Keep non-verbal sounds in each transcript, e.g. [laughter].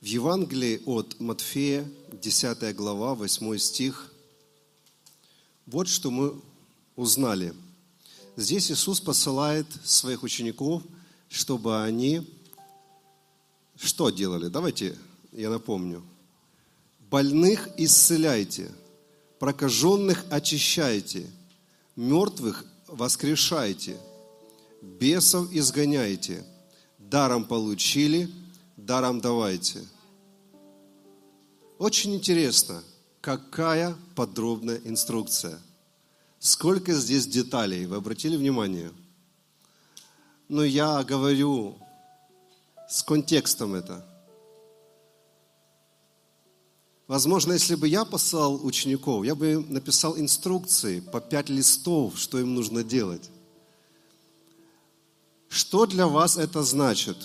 В Евангелии от Матфея, 10 глава, 8 стих, вот что мы узнали. Здесь Иисус посылает своих учеников, чтобы они что делали? Давайте я напомню. Больных исцеляйте, прокаженных очищайте, мертвых воскрешайте, бесов изгоняйте, даром получили, даром давайте. Очень интересно, какая подробная инструкция. Сколько здесь деталей, вы обратили внимание? Но я говорю с контекстом это. Возможно, если бы я послал учеников, я бы написал инструкции по пять листов, что им нужно делать. Что для вас это значит?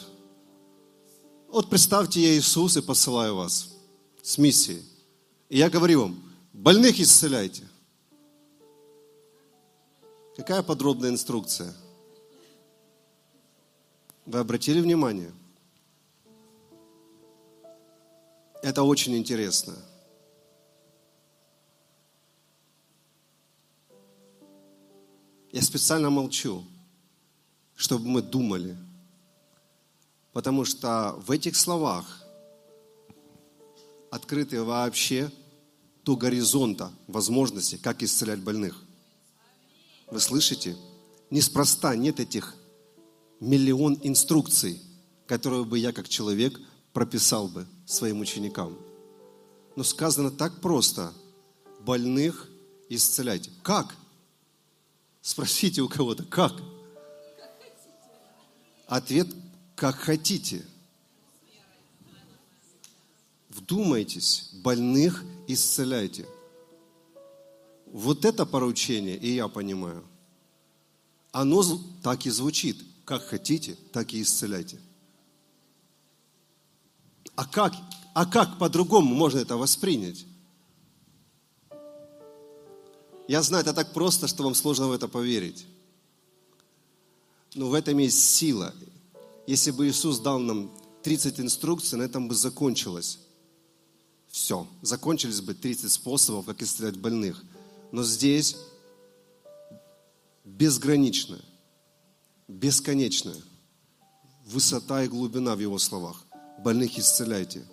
Вот представьте, я Иисус и посылаю вас с миссией. И я говорю вам, больных исцеляйте. Какая подробная инструкция? Вы обратили внимание? Это очень интересно. Я специально молчу, чтобы мы думали. Потому что в этих словах открыты вообще до горизонта возможности, как исцелять больных. Вы слышите? Неспроста нет этих миллион инструкций, которые бы я как человек прописал бы своим ученикам. Но сказано так просто. Больных исцеляйте. Как? Спросите у кого-то, как? Ответ, как хотите. Вдумайтесь, больных исцеляйте. Вот это поручение, и я понимаю, оно так и звучит. Как хотите, так и исцеляйте. А как, а как по-другому можно это воспринять? Я знаю, это так просто, что вам сложно в это поверить. Но в этом есть сила. Если бы Иисус дал нам 30 инструкций, на этом бы закончилось. Все. Закончились бы 30 способов, как исцелять больных. Но здесь безграничная, бесконечная высота и глубина в Его словах больных исцеляйте.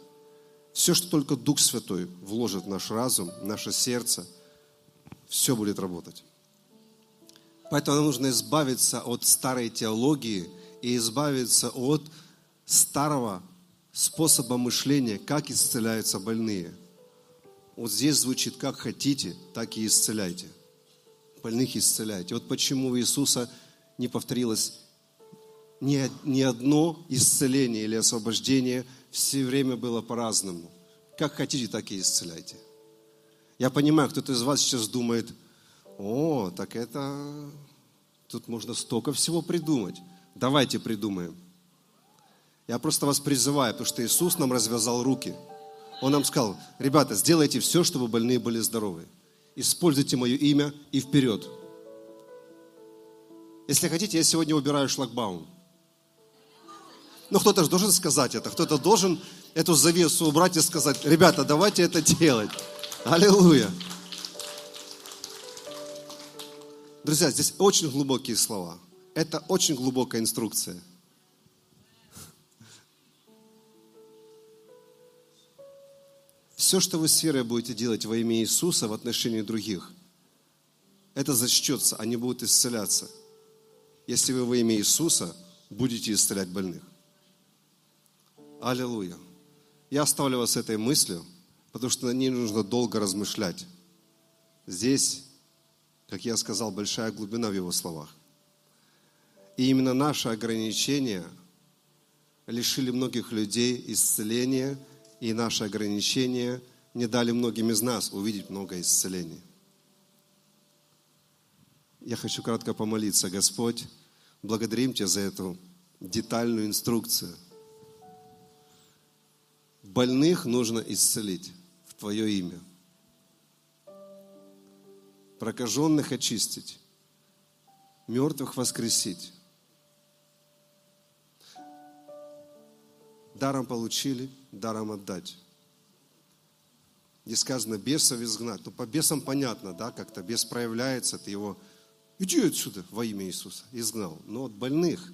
Все, что только Дух Святой вложит в наш разум, в наше сердце, все будет работать. Поэтому нам нужно избавиться от старой теологии и избавиться от старого способа мышления, как исцеляются больные. Вот здесь звучит, как хотите, так и исцеляйте. Больных исцеляйте. Вот почему у Иисуса не повторилось ни, ни одно исцеление или освобождение все время было по-разному. Как хотите, так и исцеляйте. Я понимаю, кто-то из вас сейчас думает, о, так это, тут можно столько всего придумать. Давайте придумаем. Я просто вас призываю, потому что Иисус нам развязал руки. Он нам сказал, ребята, сделайте все, чтобы больные были здоровы. Используйте мое имя и вперед. Если хотите, я сегодня убираю шлагбаум. Но кто-то же должен сказать это, кто-то должен эту завесу убрать и сказать, ребята, давайте это делать. Аллилуйя. Друзья, здесь очень глубокие слова. Это очень глубокая инструкция. Все, что вы с верой будете делать во имя Иисуса в отношении других, это зачтется, они будут исцеляться. Если вы во имя Иисуса будете исцелять больных. Аллилуйя. Я оставлю вас этой мыслью, потому что на ней нужно долго размышлять. Здесь, как я сказал, большая глубина в его словах. И именно наши ограничения лишили многих людей исцеления, и наши ограничения не дали многим из нас увидеть много исцелений. Я хочу кратко помолиться, Господь, благодарим Тебя за эту детальную инструкцию – Больных нужно исцелить в Твое имя. Прокаженных очистить. Мертвых воскресить. Даром получили, даром отдать. Здесь сказано бесов изгнать. Ну, по бесам понятно, да, как-то бес проявляется, ты его, иди отсюда во имя Иисуса, изгнал. Но от больных.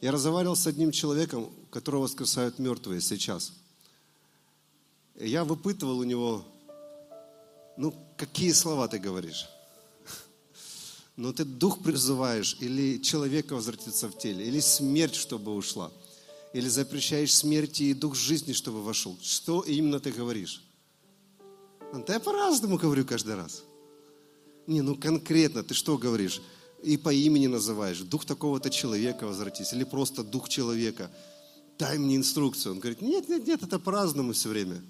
Я разговаривал с одним человеком, которого воскресают мертвые сейчас. Я выпытывал у него, ну, какие слова ты говоришь? Но ты дух призываешь, или человека возвратится в теле, или смерть, чтобы ушла, или запрещаешь смерти и дух жизни, чтобы вошел. Что именно ты говоришь? Да я по-разному говорю каждый раз. Не, ну конкретно ты что говоришь? И по имени называешь. Дух такого-то человека возвратись. Или просто дух человека. Дай мне инструкцию. Он говорит, нет, нет, нет, это по-разному все время.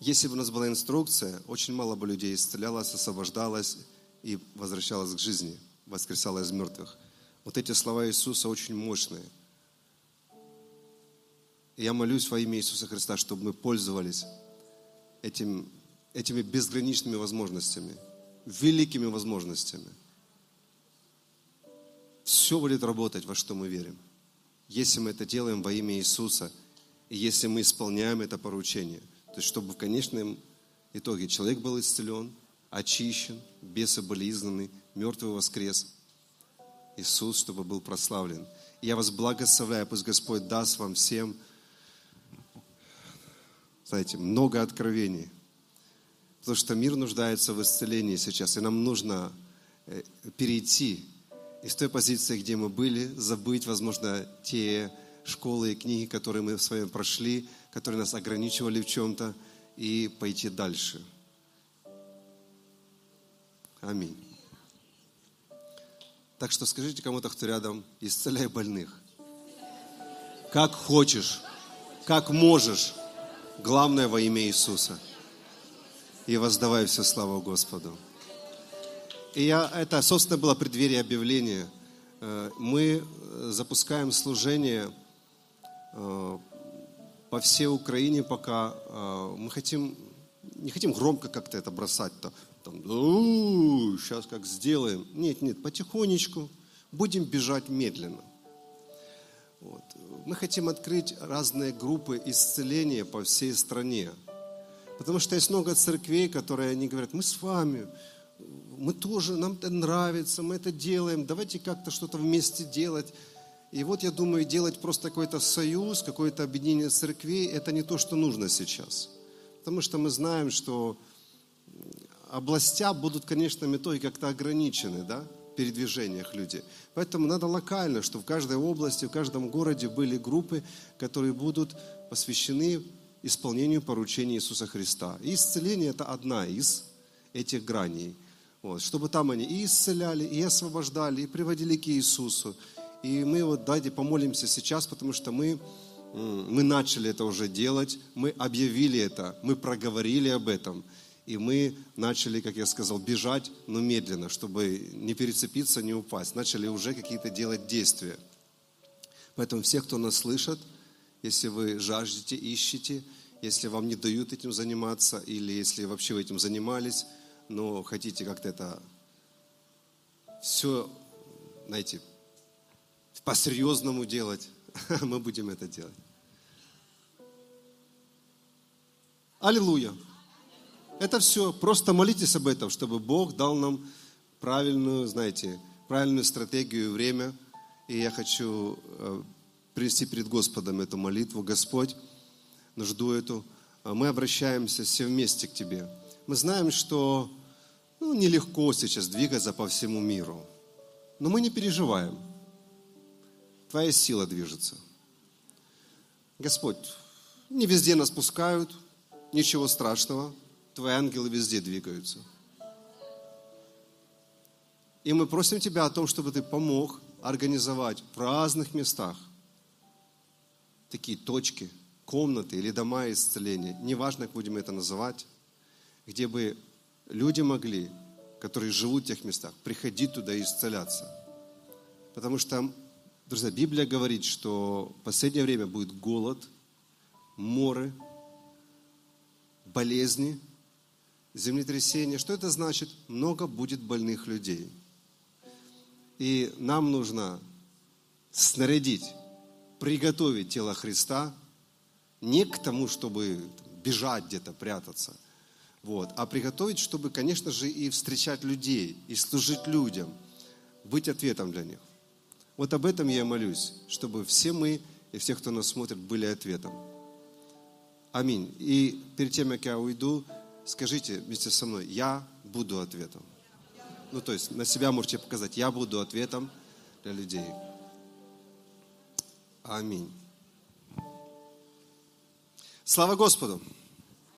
Если бы у нас была инструкция, очень мало бы людей исцелялось, освобождалось и возвращалось к жизни, воскресало из мертвых. Вот эти слова Иисуса очень мощные. Я молюсь во имя Иисуса Христа, чтобы мы пользовались этим, этими безграничными возможностями, великими возможностями. Все будет работать, во что мы верим. Если мы это делаем во имя Иисуса, и если мы исполняем это поручение – есть, чтобы в конечном итоге человек был исцелен, очищен, бесы были изгнаны, мертвый воскрес. Иисус, чтобы был прославлен. Я вас благословляю, пусть Господь даст вам всем, знаете, много откровений. Потому что мир нуждается в исцелении сейчас, и нам нужно э, перейти из той позиции, где мы были, забыть, возможно, те школы и книги, которые мы с вами прошли, которые нас ограничивали в чем-то, и пойти дальше. Аминь. Так что скажите кому-то, кто рядом, исцеляй больных. Как хочешь, как можешь. Главное во имя Иисуса. И воздавай всю славу Господу. И я, это, собственно, было преддверие объявления. Э, мы запускаем служение э, по всей Украине пока. А, мы хотим, не хотим громко как-то это бросать-то. Там, сейчас как сделаем. Нет, нет, потихонечку будем бежать медленно. Вот. Мы хотим открыть разные группы исцеления по всей стране. Потому что есть много церквей, которые они говорят, мы с вами, мы тоже, нам это нравится, мы это делаем, давайте как-то что-то вместе делать. И вот я думаю, делать просто какой-то союз, какое-то объединение церквей, это не то, что нужно сейчас. Потому что мы знаем, что областя будут, конечно, метой как-то ограничены, да, в передвижениях людей. Поэтому надо локально, чтобы в каждой области, в каждом городе были группы, которые будут посвящены исполнению поручений Иисуса Христа. И исцеление – это одна из этих граней. Вот, чтобы там они и исцеляли, и освобождали, и приводили к Иисусу, и мы вот давайте помолимся сейчас, потому что мы, мы начали это уже делать, мы объявили это, мы проговорили об этом. И мы начали, как я сказал, бежать, но медленно, чтобы не перецепиться, не упасть. Начали уже какие-то делать действия. Поэтому все, кто нас слышит, если вы жаждете, ищете, если вам не дают этим заниматься, или если вообще вы этим занимались, но хотите как-то это все, знаете, по-серьезному делать, [laughs] мы будем это делать. Аллилуйя. Это все. Просто молитесь об этом, чтобы Бог дал нам правильную, знаете, правильную стратегию и время. И я хочу э, принести перед Господом эту молитву. Господь, нужду эту. А мы обращаемся все вместе к Тебе. Мы знаем, что ну, нелегко сейчас двигаться по всему миру. Но мы не переживаем твоя сила движется. Господь, не везде нас пускают, ничего страшного, твои ангелы везде двигаются. И мы просим Тебя о том, чтобы Ты помог организовать в разных местах такие точки, комнаты или дома исцеления, неважно, как будем это называть, где бы люди могли, которые живут в тех местах, приходить туда и исцеляться. Потому что Друзья, Библия говорит, что в последнее время будет голод, моры, болезни, землетрясения. Что это значит? Много будет больных людей. И нам нужно снарядить, приготовить тело Христа не к тому, чтобы бежать где-то, прятаться, вот, а приготовить, чтобы, конечно же, и встречать людей, и служить людям, быть ответом для них. Вот об этом я молюсь, чтобы все мы и все, кто нас смотрит, были ответом. Аминь. И перед тем, как я уйду, скажите вместе со мной, я буду ответом. Ну, то есть на себя можете показать, я буду ответом для людей. Аминь. Слава Господу!